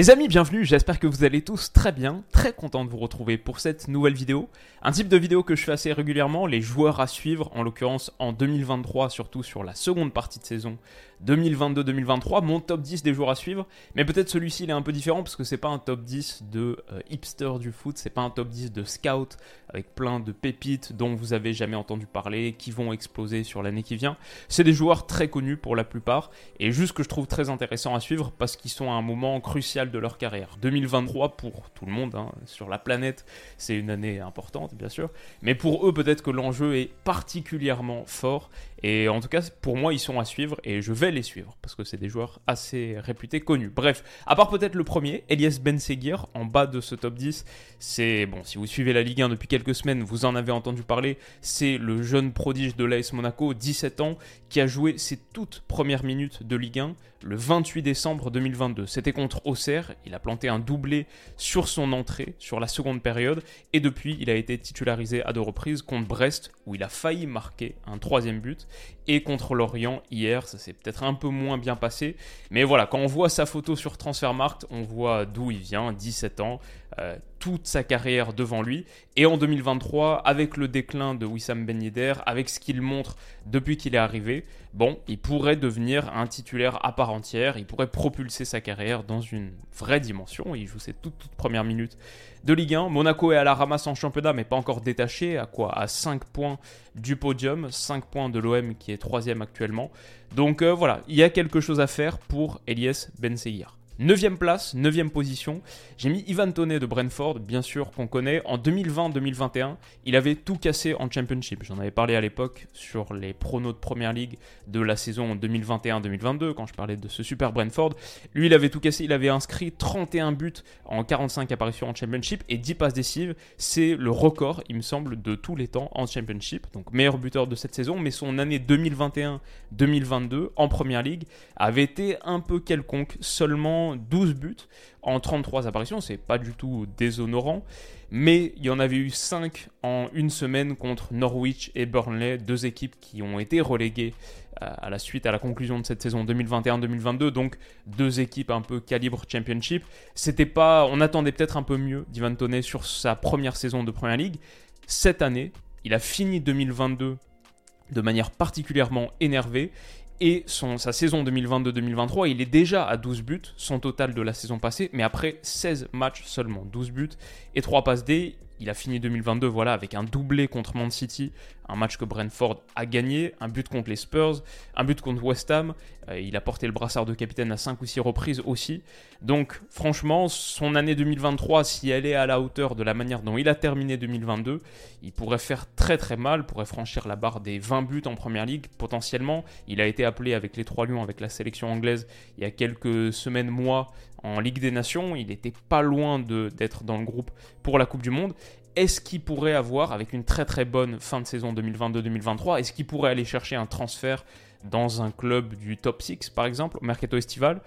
Les amis, bienvenue, j'espère que vous allez tous très bien, très content de vous retrouver pour cette nouvelle vidéo. Un type de vidéo que je fais assez régulièrement, les joueurs à suivre, en l'occurrence en 2023, surtout sur la seconde partie de saison 2022-2023, mon top 10 des joueurs à suivre. Mais peut-être celui-ci il est un peu différent parce que c'est pas un top 10 de euh, hipster du foot, c'est pas un top 10 de scout avec plein de pépites dont vous avez jamais entendu parler, qui vont exploser sur l'année qui vient. C'est des joueurs très connus pour la plupart et juste que je trouve très intéressant à suivre parce qu'ils sont à un moment crucial de leur carrière. 2023 pour tout le monde, hein, sur la planète, c'est une année importante bien sûr, mais pour eux peut-être que l'enjeu est particulièrement fort et en tout cas, pour moi, ils sont à suivre et je vais les suivre parce que c'est des joueurs assez réputés, connus. Bref, à part peut-être le premier, Elias Ben Seguir, en bas de ce top 10, c'est bon, si vous suivez la Ligue 1 depuis quelques semaines, vous en avez entendu parler. C'est le jeune prodige de l'AS Monaco, 17 ans, qui a joué ses toutes premières minutes de Ligue 1 le 28 décembre 2022. C'était contre Auxerre, il a planté un doublé sur son entrée, sur la seconde période, et depuis, il a été titularisé à deux reprises contre Brest, où il a failli marquer un troisième but et contre Lorient hier. Ça s'est peut-être un peu moins bien passé. Mais voilà, quand on voit sa photo sur Transfermarkt, on voit d'où il vient, 17 ans, euh, toute sa carrière devant lui. Et en 2023, avec le déclin de Wissam Ben Yedder, avec ce qu'il montre depuis qu'il est arrivé, bon, il pourrait devenir un titulaire à part entière, il pourrait propulser sa carrière dans une vraie dimension. Il joue ses toutes, toutes premières minutes de Ligue 1. Monaco est à la ramasse en championnat, mais pas encore détaché, à quoi? À 5 points du podium, 5 points de l'OM qui est troisième actuellement. Donc euh, voilà, il y a quelque chose à faire pour Elias Ben Seir. Neuvième place, neuvième position, j'ai mis Ivan Toney de Brentford, bien sûr qu'on connaît. En 2020-2021, il avait tout cassé en Championship. J'en avais parlé à l'époque sur les pronos de Première League de la saison 2021-2022, quand je parlais de ce super Brentford. Lui, il avait tout cassé, il avait inscrit 31 buts en 45 apparitions en Championship et 10 passes décisives. C'est le record, il me semble, de tous les temps en Championship. Donc meilleur buteur de cette saison, mais son année 2021-2022 en Première League avait été un peu quelconque, seulement 12 buts en 33 apparitions, c'est pas du tout déshonorant, mais il y en avait eu 5 en une semaine contre Norwich et Burnley, deux équipes qui ont été reléguées euh, à la suite à la conclusion de cette saison 2021-2022, donc deux équipes un peu calibre championship. C'était pas, on attendait peut-être un peu mieux d'Ivan Toney sur sa première saison de Première League. Cette année, il a fini 2022 de manière particulièrement énervée et son, sa saison 2022-2023, il est déjà à 12 buts, son total de la saison passée, mais après 16 matchs seulement, 12 buts et 3 passes D. Il a fini 2022 voilà, avec un doublé contre Man City, un match que Brentford a gagné, un but contre les Spurs, un but contre West Ham. Euh, il a porté le brassard de capitaine à 5 ou 6 reprises aussi. Donc franchement, son année 2023, si elle est à la hauteur de la manière dont il a terminé 2022, il pourrait faire très très mal, pourrait franchir la barre des 20 buts en Première Ligue potentiellement. Il a été appelé avec les Trois Lions, avec la sélection anglaise, il y a quelques semaines, mois, en Ligue des Nations. Il n'était pas loin d'être dans le groupe pour la Coupe du Monde est-ce qu'il pourrait avoir, avec une très très bonne fin de saison 2022-2023, est-ce qu'il pourrait aller chercher un transfert dans un club du top 6 par exemple, au mercato estival?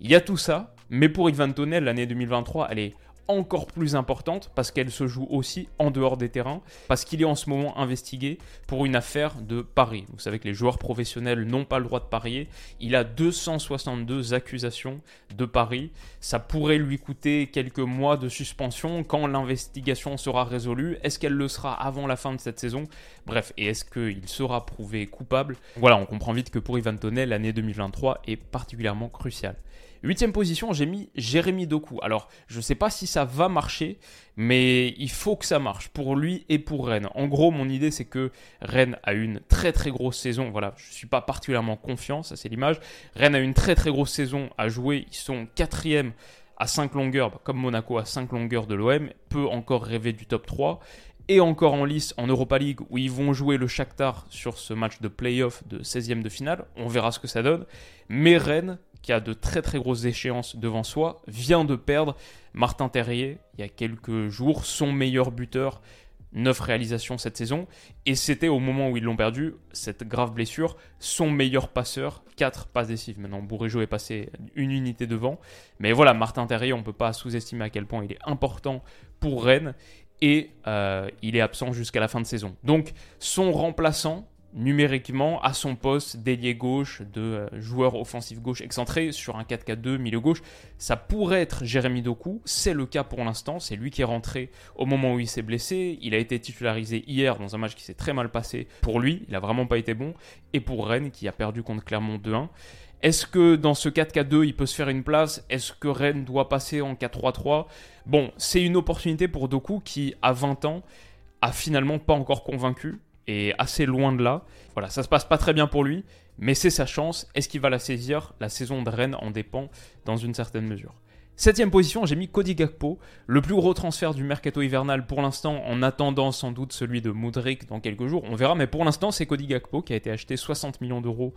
Il y a tout ça, mais pour Ivan Tonel, l'année 2023, elle est encore plus importante parce qu'elle se joue aussi en dehors des terrains, parce qu'il est en ce moment investigué pour une affaire de Paris. Vous savez que les joueurs professionnels n'ont pas le droit de parier. Il a 262 accusations de Paris. Ça pourrait lui coûter quelques mois de suspension quand l'investigation sera résolue. Est-ce qu'elle le sera avant la fin de cette saison? Bref, et est-ce qu'il sera prouvé coupable? Voilà, on comprend vite que pour Ivan Tonnet, l'année 2023 est particulièrement cruciale. Huitième position, j'ai mis Jérémy Doku. Alors, je ne sais pas si ça va marcher, mais il faut que ça marche pour lui et pour Rennes. En gros, mon idée, c'est que Rennes a une très très grosse saison. Voilà, je ne suis pas particulièrement confiant, ça c'est l'image. Rennes a une très très grosse saison à jouer. Ils sont quatrième à 5 longueurs, comme Monaco à 5 longueurs de l'OM, peut encore rêver du top 3 et encore en lice en Europa League où ils vont jouer le Shakhtar sur ce match de playoff de 16e de finale. On verra ce que ça donne. Mais Rennes qui a de très très grosses échéances devant soi, vient de perdre Martin Terrier il y a quelques jours, son meilleur buteur, 9 réalisations cette saison, et c'était au moment où ils l'ont perdu, cette grave blessure, son meilleur passeur, 4 passes décisives. Maintenant, Bourrejo est passé une unité devant, mais voilà, Martin Terrier, on ne peut pas sous-estimer à quel point il est important pour Rennes, et euh, il est absent jusqu'à la fin de saison. Donc, son remplaçant, numériquement à son poste d'ailier gauche, de euh, joueur offensif gauche excentré sur un 4-4-2 milieu gauche. Ça pourrait être Jérémy Doku, c'est le cas pour l'instant, c'est lui qui est rentré au moment où il s'est blessé, il a été titularisé hier dans un match qui s'est très mal passé pour lui, il a vraiment pas été bon, et pour Rennes qui a perdu contre Clermont 2-1. Est-ce que dans ce 4-4-2, il peut se faire une place? Est-ce que Rennes doit passer en 4-3-3 Bon, c'est une opportunité pour Doku qui, à 20 ans, a finalement pas encore convaincu et assez loin de là. Voilà, ça se passe pas très bien pour lui, mais c'est sa chance. Est-ce qu'il va la saisir? La saison de Rennes en dépend dans une certaine mesure. Septième position, j'ai mis Cody Gakpo, le plus gros transfert du mercato hivernal pour l'instant, en attendant sans doute celui de Moudric dans quelques jours. On verra, mais pour l'instant, c'est Cody Gakpo qui a été acheté 60 millions d'euros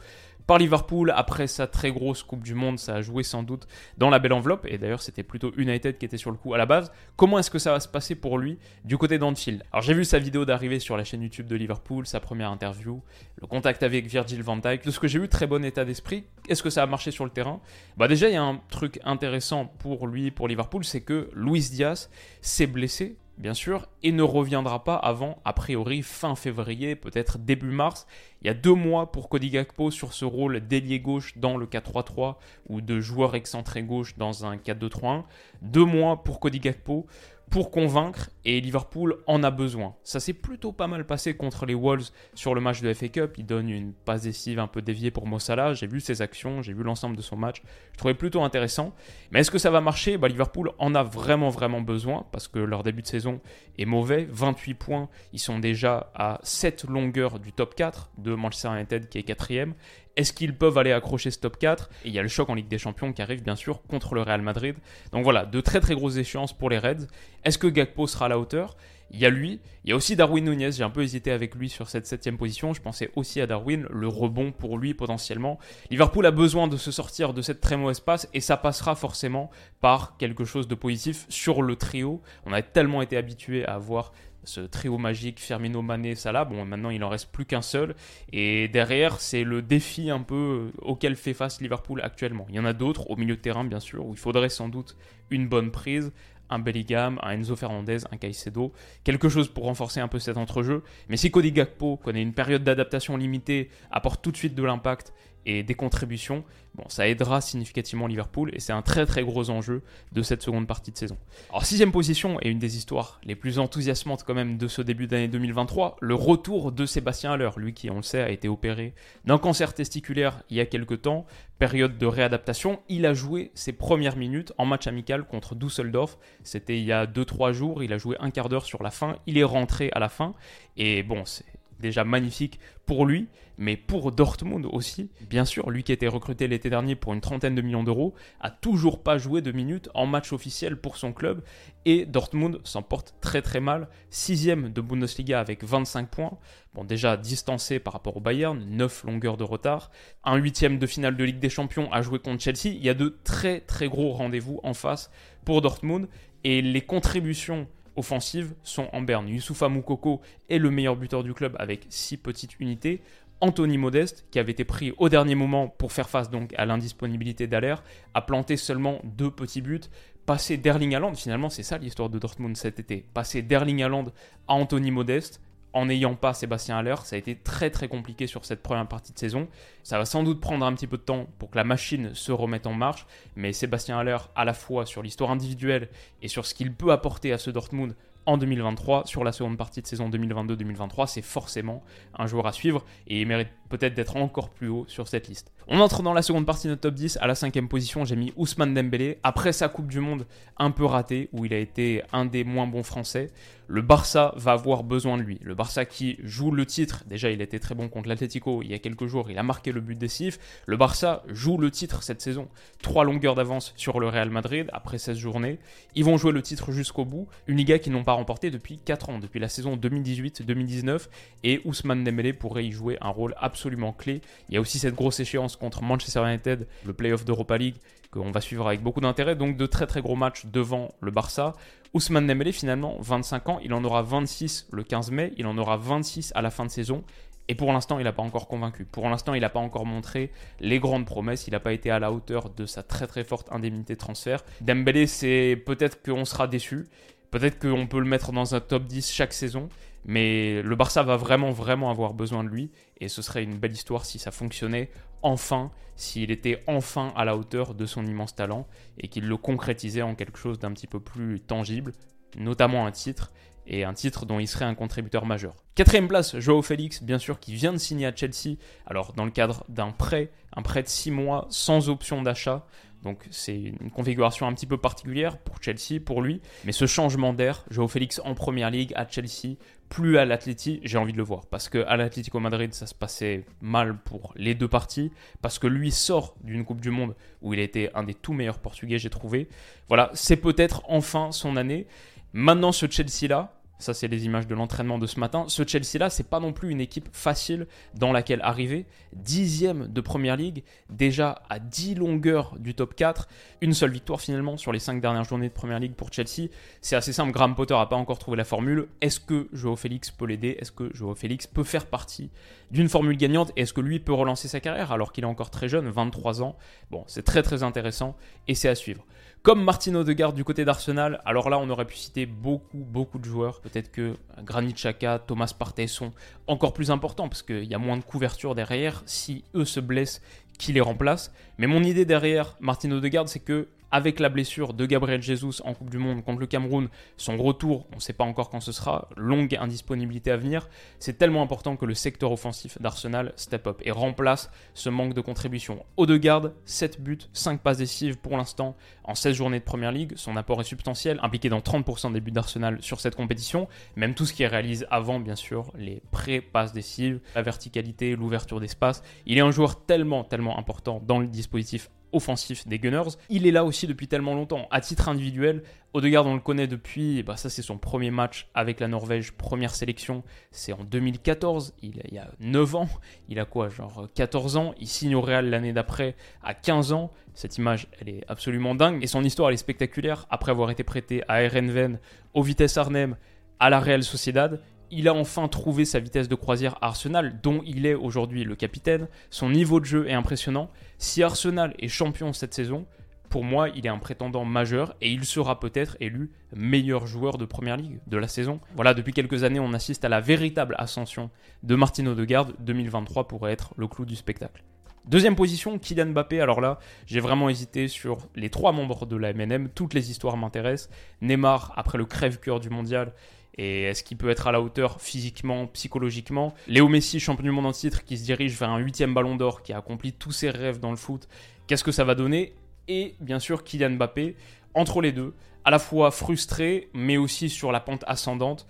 par Liverpool après sa très grosse Coupe du Monde. Ça a joué sans doute dans la belle enveloppe, et d'ailleurs, c'était plutôt United qui était sur le coup à la base. Comment est-ce que ça va se passer pour lui du côté d'Anfield? Alors, j'ai vu sa vidéo d'arrivée sur la chaîne YouTube de Liverpool, sa première interview, le contact avec Virgil van Dijk. De ce que j'ai vu, très bon état d'esprit. Est-ce que ça a marché sur le terrain? Bah, déjà, il y a un truc intéressant pour lui, pour Liverpool, c'est que Luis Diaz s'est blessé, bien sûr, et ne reviendra pas avant, a priori, fin février, peut-être début mars. Il y a deux mois pour Cody Gakpo sur ce rôle d'ailier gauche dans le 4-3-3 ou de joueur excentré gauche dans un 4-2-3-1. Deux mois pour Cody Gakpo pour convaincre et Liverpool en a besoin. Ça s'est plutôt pas mal passé contre les Wolves sur le match de FA Cup. Il donne une passe décisive un peu déviée pour Mossala. J'ai vu ses actions, j'ai vu l'ensemble de son match. Je trouvais plutôt intéressant. Mais est-ce que ça va marcher? Bah, Liverpool en a vraiment vraiment besoin parce que leur début de saison est mauvais. 28 points, ils sont déjà à 7 longueurs du top 4 de Manchester United qui est quatrième. Est-ce qu'ils peuvent aller accrocher ce top 4 Et il y a le choc en Ligue des Champions qui arrive bien sûr contre le Real Madrid. Donc voilà, de très très grosses échéances pour les Reds. Est-ce que Gakpo sera à la hauteur? Il y a lui, il y a aussi Darwin Nunez, j'ai un peu hésité avec lui sur cette septième position, je pensais aussi à Darwin, le rebond pour lui potentiellement. Liverpool a besoin de se sortir de cette très mauvaise passe et ça passera forcément par quelque chose de positif sur le trio. On a tellement été habitué à avoir ce trio magique Firmino, Mané, Salah. Bon, maintenant il en reste plus qu'un seul. Et derrière, c'est le défi un peu auquel fait face Liverpool actuellement. Il y en a d'autres au milieu de terrain, bien sûr, où il faudrait sans doute une bonne prise, un Bellingham, un Enzo Fernandez, un Caicedo, quelque chose pour renforcer un peu cet entrejeu. Mais si Cody Gakpo connaît une période d'adaptation limitée, apporte tout de suite de l'impact et des contributions, bon, ça aidera significativement Liverpool et c'est un très très gros enjeu de cette seconde partie de saison. Alors sixième position et une des histoires les plus enthousiasmantes quand même de ce début d'année 2023, le retour de Sébastien Haller, lui qui on le sait a été opéré d'un cancer testiculaire il y a quelques temps, période de réadaptation, il a joué ses premières minutes en match amical contre Düsseldorf, c'était il y a 2-3 jours, il a joué un quart d'heure sur la fin, il est rentré à la fin. Et bon c'est déjà magnifique pour lui, mais pour Dortmund aussi. Bien sûr, lui qui a été recruté l'été dernier pour une trentaine de millions d'euros, a toujours pas joué de minutes en match officiel pour son club, et Dortmund s'en porte très très mal. Sixième de Bundesliga avec 25 points, bon déjà distancé par rapport au Bayern, 9 longueurs de retard. Un huitième de finale de Ligue des Champions à jouer contre Chelsea, il y a de très très gros rendez-vous en face pour Dortmund, et les contributions offensives sont en berne. Youssoufa Moukoko est le meilleur buteur du club avec 6 petites unités. Anthony Modeste, qui avait été pris au dernier moment pour faire face donc à l'indisponibilité d'Aller, a planté seulement deux petits buts. Passer d'Erling Haaland, finalement c'est ça l'histoire de Dortmund cet été, passer d'Erling Haaland à Anthony Modeste, en n'ayant pas Sébastien Haller, ça a été très très compliqué sur cette première partie de saison. Ça va sans doute prendre un petit peu de temps pour que la machine se remette en marche, mais Sébastien Haller, à la fois sur l'histoire individuelle et sur ce qu'il peut apporter à ce Dortmund en 2023, sur la seconde partie de saison 2022-2023, c'est forcément un joueur à suivre et il mérite peut-être d'être encore plus haut sur cette liste. On entre dans la seconde partie de notre top 10. À la cinquième position, j'ai mis Ousmane Dembélé. Après sa Coupe du Monde un peu ratée, où il a été un des moins bons Français, le Barça va avoir besoin de lui. Le Barça qui joue le titre, déjà il était très bon contre l'Atlético il y a quelques jours, il a marqué le but décisif. Le Barça joue le titre cette saison. Trois longueurs d'avance sur le Real Madrid après 16 journées. Ils vont jouer le titre jusqu'au bout. Une Liga qu'ils n'ont pas remportée depuis 4 ans, depuis la saison 2018-2019. Et Ousmane Dembélé pourrait y jouer un rôle absolument clé. Il y a aussi cette grosse échéance contre Manchester United, le playoff d'Europa League, qu'on va suivre avec beaucoup d'intérêt. Donc de très très gros matchs devant le Barça. Ousmane Dembélé, finalement, 25 ans, il en aura 26 le 15 mai, il en aura 26 à la fin de saison. Et pour l'instant, il n'a pas encore convaincu. Pour l'instant, il n'a pas encore montré les grandes promesses. Il n'a pas été à la hauteur de sa très très forte indemnité de transfert. Dembélé, c'est peut-être qu'on sera déçu. Peut-être qu'on peut le mettre dans un top 10 chaque saison. Mais le Barça va vraiment, vraiment avoir besoin de lui. Et ce serait une belle histoire si ça fonctionnait enfin, s'il était enfin à la hauteur de son immense talent et qu'il le concrétisait en quelque chose d'un petit peu plus tangible, notamment un titre et un titre dont il serait un contributeur majeur. Quatrième place, Joao Félix, bien sûr, qui vient de signer à Chelsea, alors dans le cadre d'un prêt, un prêt de 6 mois sans option d'achat. Donc c'est une configuration un petit peu particulière pour Chelsea, pour lui. Mais ce changement d'air, Joao Félix en première ligue à Chelsea, plus à l'Atleti, j'ai envie de le voir. Parce qu'à l'Atlético Madrid, ça se passait mal pour les deux parties. Parce que lui sort d'une Coupe du Monde où il était un des tout meilleurs Portugais, j'ai trouvé. Voilà, c'est peut-être enfin son année. Maintenant, ce Chelsea-là, ça, c'est les images de l'entraînement de ce matin. Ce Chelsea-là, c'est pas non plus une équipe facile dans laquelle arriver. Dixième de première ligue, déjà à 10 longueurs du top 4. Une seule victoire finalement sur les 5 dernières journées de première ligue pour Chelsea. C'est assez simple. Graham Potter n'a pas encore trouvé la formule. Est-ce que Joao Félix peut l'aider? Est-ce que Joao Félix peut faire partie d'une formule gagnante? Est-ce que lui peut relancer sa carrière alors qu'il est encore très jeune, 23 ans? Bon, c'est très très intéressant et c'est à suivre. Comme Martin Odegaard du côté d'Arsenal, alors là on aurait pu citer beaucoup beaucoup de joueurs. Peut-être que Granit Xhaka, Thomas Partey sont encore plus importants parce qu'il y a moins de couverture derrière. Si eux se blessent, qui les remplace? Mais mon idée derrière Martin Odegaard, c'est que avec la blessure de Gabriel Jesus en Coupe du Monde contre le Cameroun, son retour, on ne sait pas encore quand ce sera, longue indisponibilité à venir, c'est tellement important que le secteur offensif d'Arsenal step up et remplace ce manque de contribution. Odegaard, 7 buts, 5 passes décisives pour l'instant en 16 journées de Première Ligue, son apport est substantiel, impliqué dans 30% des buts d'Arsenal sur cette compétition, même tout ce qui est réalisé avant bien sûr, les pré-passes décisives, la verticalité, l'ouverture d'espace, il est un joueur tellement, tellement important dans le dispositif offensif des Gunners. Il est là aussi depuis tellement longtemps. À titre individuel, Odegaard, on le connaît depuis, bah ça c'est son premier match avec la Norvège, première sélection, c'est en 2014, il, y a 9 ans, il a quoi, genre 14 ans, il signe au Real l'année d'après à 15 ans, cette image elle est absolument dingue, et son histoire elle est spectaculaire, après avoir été prêté à Erenven, au Vitesse Arnhem, à la Real Sociedad, il a enfin trouvé sa vitesse de croisière Arsenal, dont il est aujourd'hui le capitaine. Son niveau de jeu est impressionnant. Si Arsenal est champion cette saison, pour moi, il est un prétendant majeur et il sera peut-être élu meilleur joueur de première ligue de la saison. Voilà, depuis quelques années, on assiste à la véritable ascension de Martino Odegaard. 2023 pourrait être le clou du spectacle. Deuxième position, Kylian Mbappé. Alors là, j'ai vraiment hésité sur les trois membres de la MNM. Toutes les histoires m'intéressent. Neymar, après le crève-cœur du mondial, et est-ce qu'il peut être à la hauteur physiquement, psychologiquement? Léo Messi, champion du monde en titre, qui se dirige vers un huitième ballon d'or, qui a accompli tous ses rêves dans le foot, qu'est-ce que ça va donner? Et bien sûr, Kylian Mbappé, entre les deux, à la fois frustré, mais aussi sur la pente ascendante,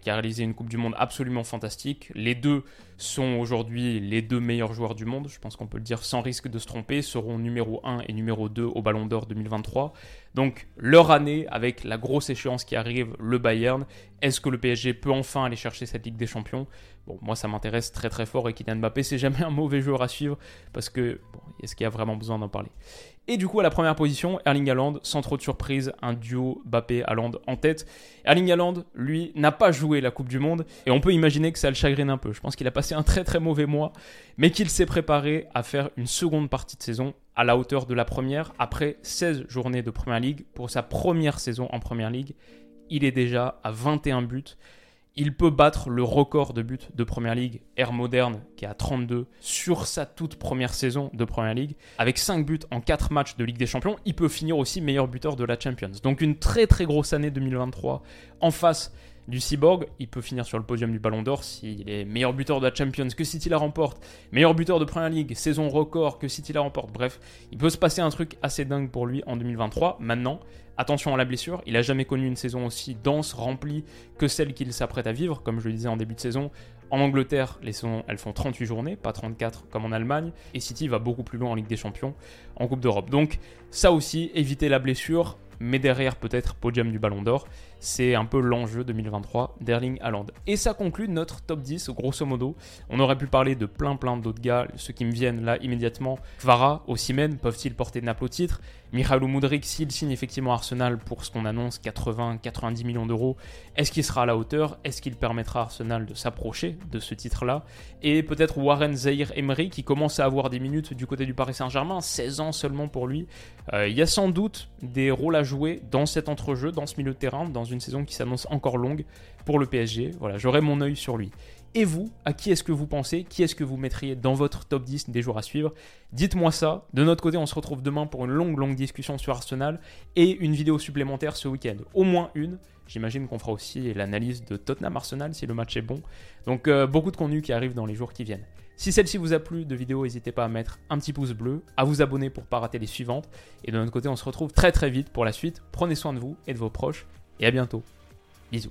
qui a réalisé une Coupe du Monde absolument fantastique. Les deux sont aujourd'hui les deux meilleurs joueurs du monde, je pense qu'on peut le dire sans risque de se tromper, seront numéro 1 et numéro 2 au Ballon d'Or 2023. Donc leur année avec la grosse échéance qui arrive, le Bayern, est-ce que le PSG peut enfin aller chercher cette Ligue des Champions? Moi ça m'intéresse très très fort et Kylian Mbappé c'est jamais un mauvais joueur à suivre parce que bon, est-ce qu'il y a vraiment besoin d'en parler? Et du coup, à la première position, Erling Haaland, sans trop de surprise, un duo Mbappé-Haaland en tête. Erling Haaland, lui, n'a pas joué la Coupe du Monde, et on peut imaginer que ça le chagrine un peu. Je pense qu'il a passé un très très mauvais mois, mais qu'il s'est préparé à faire une seconde partie de saison à la hauteur de la première, après 16 journées de Première Ligue. Pour sa première saison en Première Ligue, il est déjà à 21 buts. Il peut battre le record de buts de Première Ligue, Air Moderne, qui est à 32, sur sa toute première saison de Première Ligue. Avec 5 buts en 4 matchs de Ligue des Champions, il peut finir aussi meilleur buteur de la Champions. Donc une très très grosse année 2023 en face du Cyborg. Il peut finir sur le podium du Ballon d'Or s'il est meilleur buteur de la Champions que City la remporte, meilleur buteur de Première Ligue, saison record que City la remporte. Bref, il peut se passer un truc assez dingue pour lui en 2023. Maintenant, Attention à la blessure, il n'a jamais connu une saison aussi dense, remplie que celle qu'il s'apprête à vivre, comme je le disais en début de saison. En Angleterre, les saisons, elles font 38 journées, pas 34 comme en Allemagne, et City va beaucoup plus loin en Ligue des Champions, en Coupe d'Europe. Donc ça aussi, éviter la blessure, mais derrière peut-être podium du Ballon d'Or. C'est un peu l'enjeu 2023 d'Erling Haaland. Et ça conclut notre top 10, grosso modo. On aurait pu parler de plein plein d'autres gars, ceux qui me viennent là immédiatement. Vara, Osimhen, peuvent-ils porter Naples au titre? Mikhailo Mudrik, s'il signe effectivement Arsenal pour ce qu'on annonce 80-90 millions d'euros, est-ce qu'il sera à la hauteur? Est-ce qu'il permettra à Arsenal de s'approcher de ce titre-là? Et peut-être Warren Zahir Emery qui commence à avoir des minutes du côté du Paris Saint-Germain, 16 ans seulement pour lui. Euh, il y a sans doute des rôles à jouer dans cet entrejeu, dans ce milieu de terrain, dans une saison qui s'annonce encore longue pour le PSG. Voilà, j'aurai mon œil sur lui. Et vous, à qui est-ce que vous pensez Qui est-ce que vous mettriez dans votre top 10 des jours à suivre? Dites-moi ça. De notre côté, on se retrouve demain pour une longue, longue discussion sur Arsenal et une vidéo supplémentaire ce week-end. Au moins une. J'imagine qu'on fera aussi l'analyse de Tottenham Arsenal si le match est bon. Donc euh, beaucoup de contenu qui arrive dans les jours qui viennent. Si celle-ci vous a plu de vidéo, n'hésitez pas à mettre un petit pouce bleu, à vous abonner pour ne pas rater les suivantes. Et de notre côté, on se retrouve très très vite pour la suite. Prenez soin de vous et de vos proches. Et à bientôt. Bisous.